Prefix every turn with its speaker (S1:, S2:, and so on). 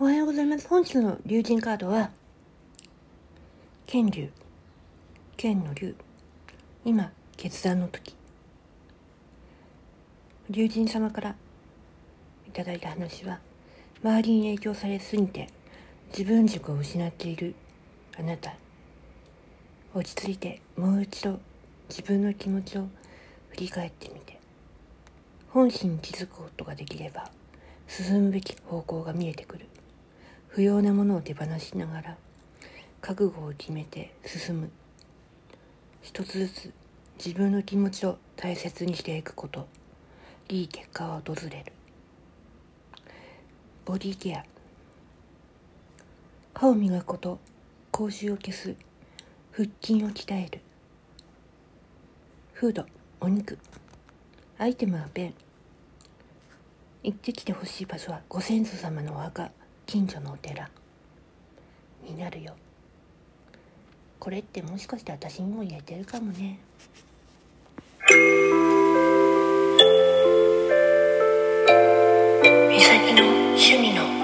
S1: おはようございます。本日の竜神カードは、剣竜。剣の竜。今、決断の時。竜神様からいただいた話は、周りに影響されすぎて、自分軸を失っているあなた。落ち着いて、もう一度自分の気持ちを振り返ってみて、本心に気づくことができれば、進むべき方向が見えてくる。不要なものを手放しながら覚悟を決めて進む。一つずつ自分の気持ちを大切にしていくこと。いい結果は訪れる。ボディケア。歯を磨くこと口臭を消す。腹筋を鍛える。フードお肉。アイテムはペン行ってきてほしい場所はご先祖様のお墓。近所のお寺。になるよ。これってもしかして私にも言えてるかもね。美咲の趣味の